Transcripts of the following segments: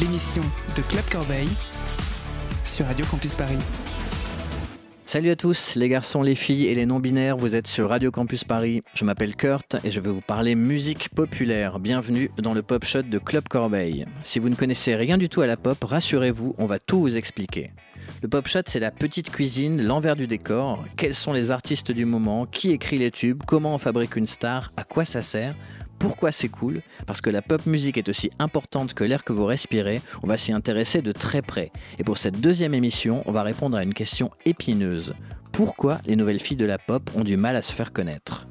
L'émission de Club Corbeil sur Radio Campus Paris. Salut à tous, les garçons, les filles et les non-binaires, vous êtes sur Radio Campus Paris. Je m'appelle Kurt et je vais vous parler musique populaire. Bienvenue dans le Pop Shot de Club Corbeil. Si vous ne connaissez rien du tout à la pop, rassurez-vous, on va tout vous expliquer. Le Pop Shot, c'est la petite cuisine, l'envers du décor. Quels sont les artistes du moment? Qui écrit les tubes? Comment on fabrique une star? À quoi ça sert? Pourquoi c'est cool Parce que la pop musique est aussi importante que l'air que vous respirez, on va s'y intéresser de très près. Et pour cette deuxième émission, on va répondre à une question épineuse. Pourquoi les nouvelles filles de la pop ont du mal à se faire connaître?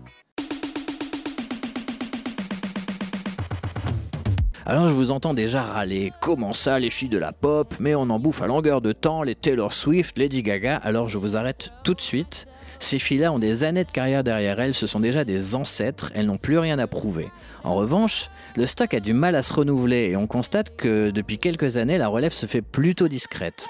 Alors je vous entends déjà râler. Comment ça, les filles de la pop? Mais on en bouffe à longueur de temps, les Taylor Swift, Lady Gaga. Alors je vous arrête tout de suite. Ces filles-là ont des années de carrière derrière elles, ce sont déjà des ancêtres, elles n'ont plus rien à prouver. En revanche, le stock a du mal à se renouveler et on constate que depuis quelques années, la relève se fait plutôt discrète.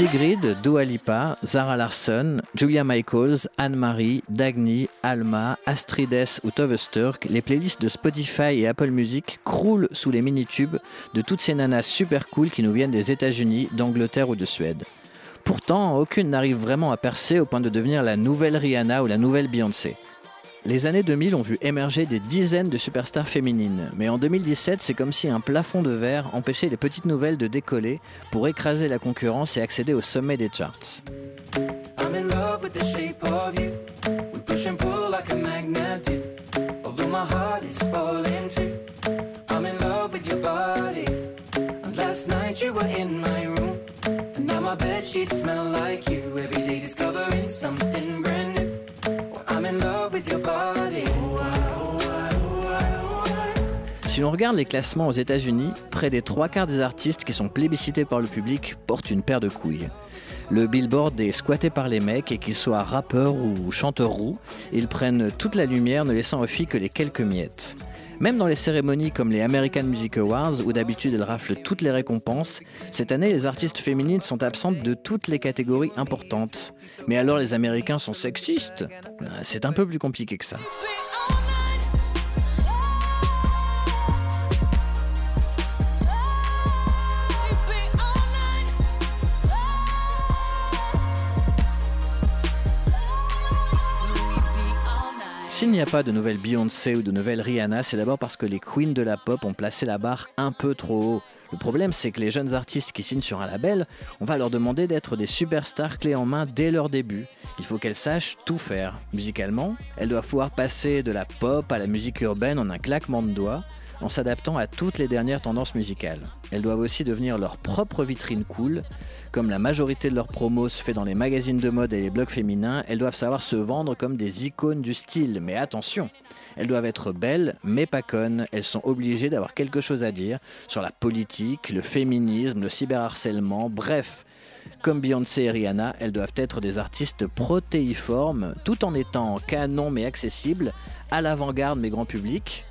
Sigrid, Dua Lipa, Zara Larsson, Julia Michaels, Anne-Marie, Dagny, Alma, Astrides ou Tovesturk, les playlists de Spotify et Apple Music croulent sous les mini-tubes de toutes ces nanas super cool qui nous viennent des États-Unis, d'Angleterre ou de Suède. Pourtant, aucune n'arrive vraiment à percer au point de devenir la nouvelle Rihanna ou la nouvelle Beyoncé. Les années 2000 ont vu émerger des dizaines de superstars féminines, mais en 2017, c'est comme si un plafond de verre empêchait les petites nouvelles de décoller pour écraser la concurrence et accéder au sommet des charts. Smell like you. Every day discovering something brand new. Si l'on regarde les classements aux États-Unis, près des trois quarts des artistes qui sont plébiscités par le public portent une paire de couilles. Le billboard est squatté par les mecs et qu'ils soient rappeurs ou chanteurs roux, ils prennent toute la lumière ne laissant aux filles que les quelques miettes. Même dans les cérémonies comme les American Music Awards, où d'habitude elles raflent toutes les récompenses, cette année les artistes féminines sont absentes de toutes les catégories importantes. Mais alors les Américains sont sexistes? C'est un peu plus compliqué que ça. S'il n'y a pas de nouvelle Beyoncé ou de nouvelle Rihanna, c'est d'abord parce que les queens de la pop ont placé la barre un peu trop haut. Le problème, c'est que les jeunes artistes qui signent sur un label, on va leur demander d'être des superstars clés en main dès leur début. Il faut qu'elles sachent tout faire. Musicalement, elles doivent pouvoir passer de la pop à la musique urbaine en un claquement de doigts en s'adaptant à toutes les dernières tendances musicales. Elles doivent aussi devenir leur propre vitrine cool. Comme la majorité de leurs promos se fait dans les magazines de mode et les blogs féminins, elles doivent savoir se vendre comme des icônes du style. Mais attention, elles doivent être belles, mais pas connes. Elles sont obligées d'avoir quelque chose à dire sur la politique, le féminisme, le cyberharcèlement, bref. Comme Beyoncé et Rihanna, elles doivent être des artistes protéiformes, tout en étant canon mais accessibles, à l'avant-garde mais grand public.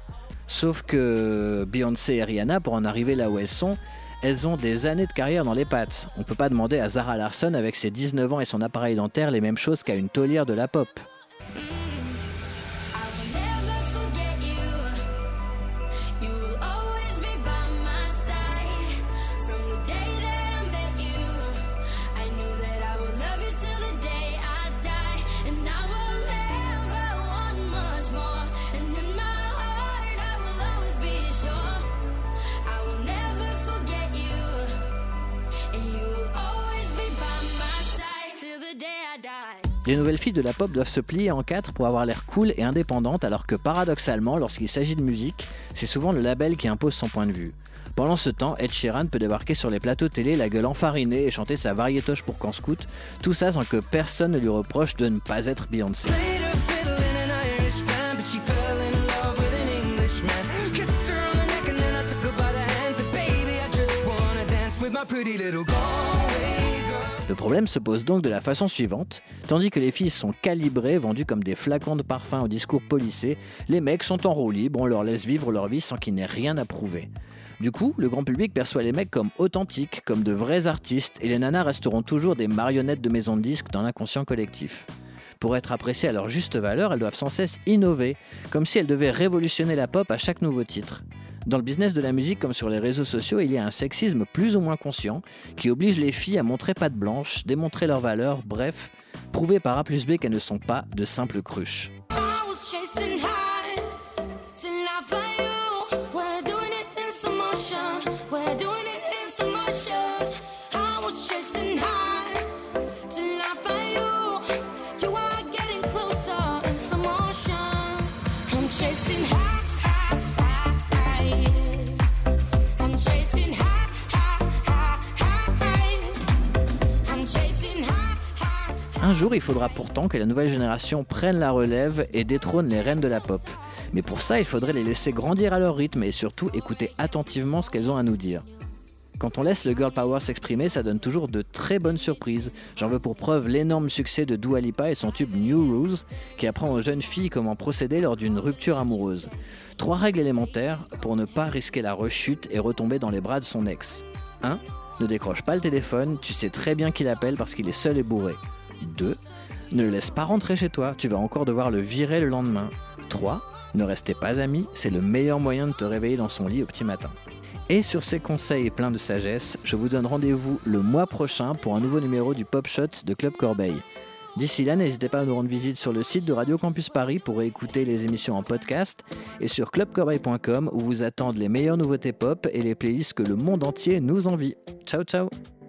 Sauf que Beyoncé et Rihanna, pour en arriver là où elles sont, elles ont des années de carrière dans les pattes. On peut pas demander à Zara Larson avec ses 19 ans et son appareil dentaire les mêmes choses qu'à une taulière de la pop. Les nouvelles filles de la pop doivent se plier en quatre pour avoir l'air cool et indépendante, alors que paradoxalement, lorsqu'il s'agit de musique, c'est souvent le label qui impose son point de vue. Pendant ce temps, Ed Sheeran peut débarquer sur les plateaux télé la gueule enfarinée et chanter sa variétoche pour qu'en scout, tout ça sans que personne ne lui reproche de ne pas être Beyoncé. Le problème se pose donc de la façon suivante. Tandis que les filles sont calibrées, vendues comme des flacons de parfum au discours policé, les mecs sont en roue libre, on leur laisse vivre leur vie sans qu'il n'ait rien à prouver. Du coup, le grand public perçoit les mecs comme authentiques, comme de vrais artistes, et les nanas resteront toujours des marionnettes de maisons de disques dans l'inconscient collectif. Pour être appréciées à leur juste valeur, elles doivent sans cesse innover, comme si elles devaient révolutionner la pop à chaque nouveau titre. Dans le business de la musique comme sur les réseaux sociaux, il y a un sexisme plus ou moins conscient qui oblige les filles à montrer patte blanche, démontrer leur valeur, bref, prouver par A plus B qu'elles ne sont pas de simples cruches. Un jour, il faudra pourtant que la nouvelle génération prenne la relève et détrône les reines de la pop. Mais pour ça, il faudrait les laisser grandir à leur rythme et surtout écouter attentivement ce qu'elles ont à nous dire. Quand on laisse le girl power s'exprimer, ça donne toujours de très bonnes surprises. J'en veux pour preuve l'énorme succès de Dua Lipa et son tube New Rules, qui apprend aux jeunes filles comment procéder lors d'une rupture amoureuse. Trois règles élémentaires pour ne pas risquer la rechute et retomber dans les bras de son ex. 1. Ne décroche pas le téléphone, tu sais très bien qu'il appelle parce qu'il est seul et bourré. 2. Ne le laisse pas rentrer chez toi, tu vas encore devoir le virer le lendemain. 3. Ne restez pas amis, c'est le meilleur moyen de te réveiller dans son lit au petit matin. Et sur ces conseils pleins de sagesse, je vous donne rendez-vous le mois prochain pour un nouveau numéro du Pop Shot de Club Corbeil. D'ici là, n'hésitez pas à nous rendre visite sur le site de Radio Campus Paris pour écouter les émissions en podcast et sur clubcorbeil.com où vous attendent les meilleures nouveautés pop et les playlists que le monde entier nous envie. Ciao ciao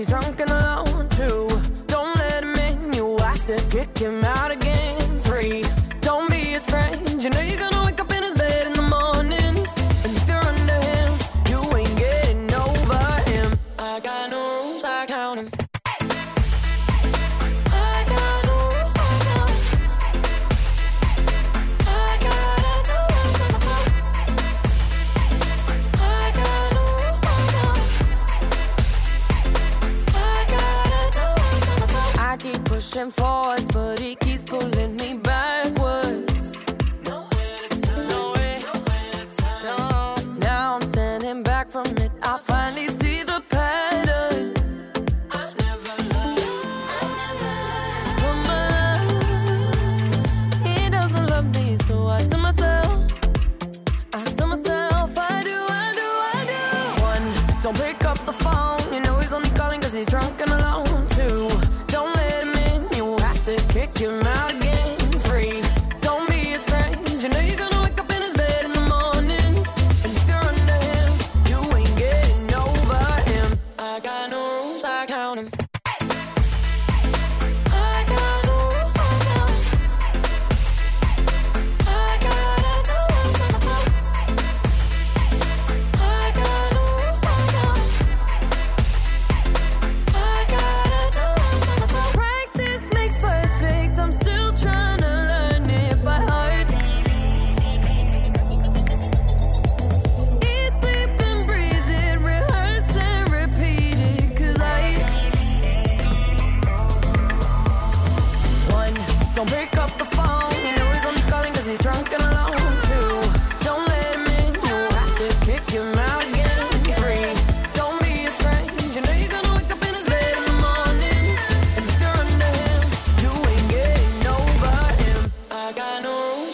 He's drunk and pushing forwards, but he keeps pulling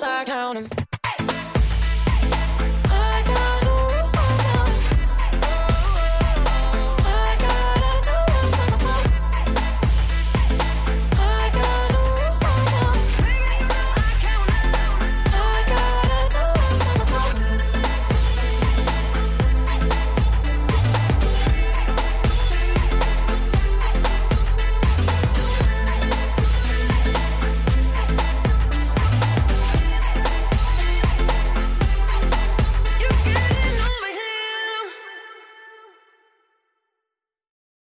I count them.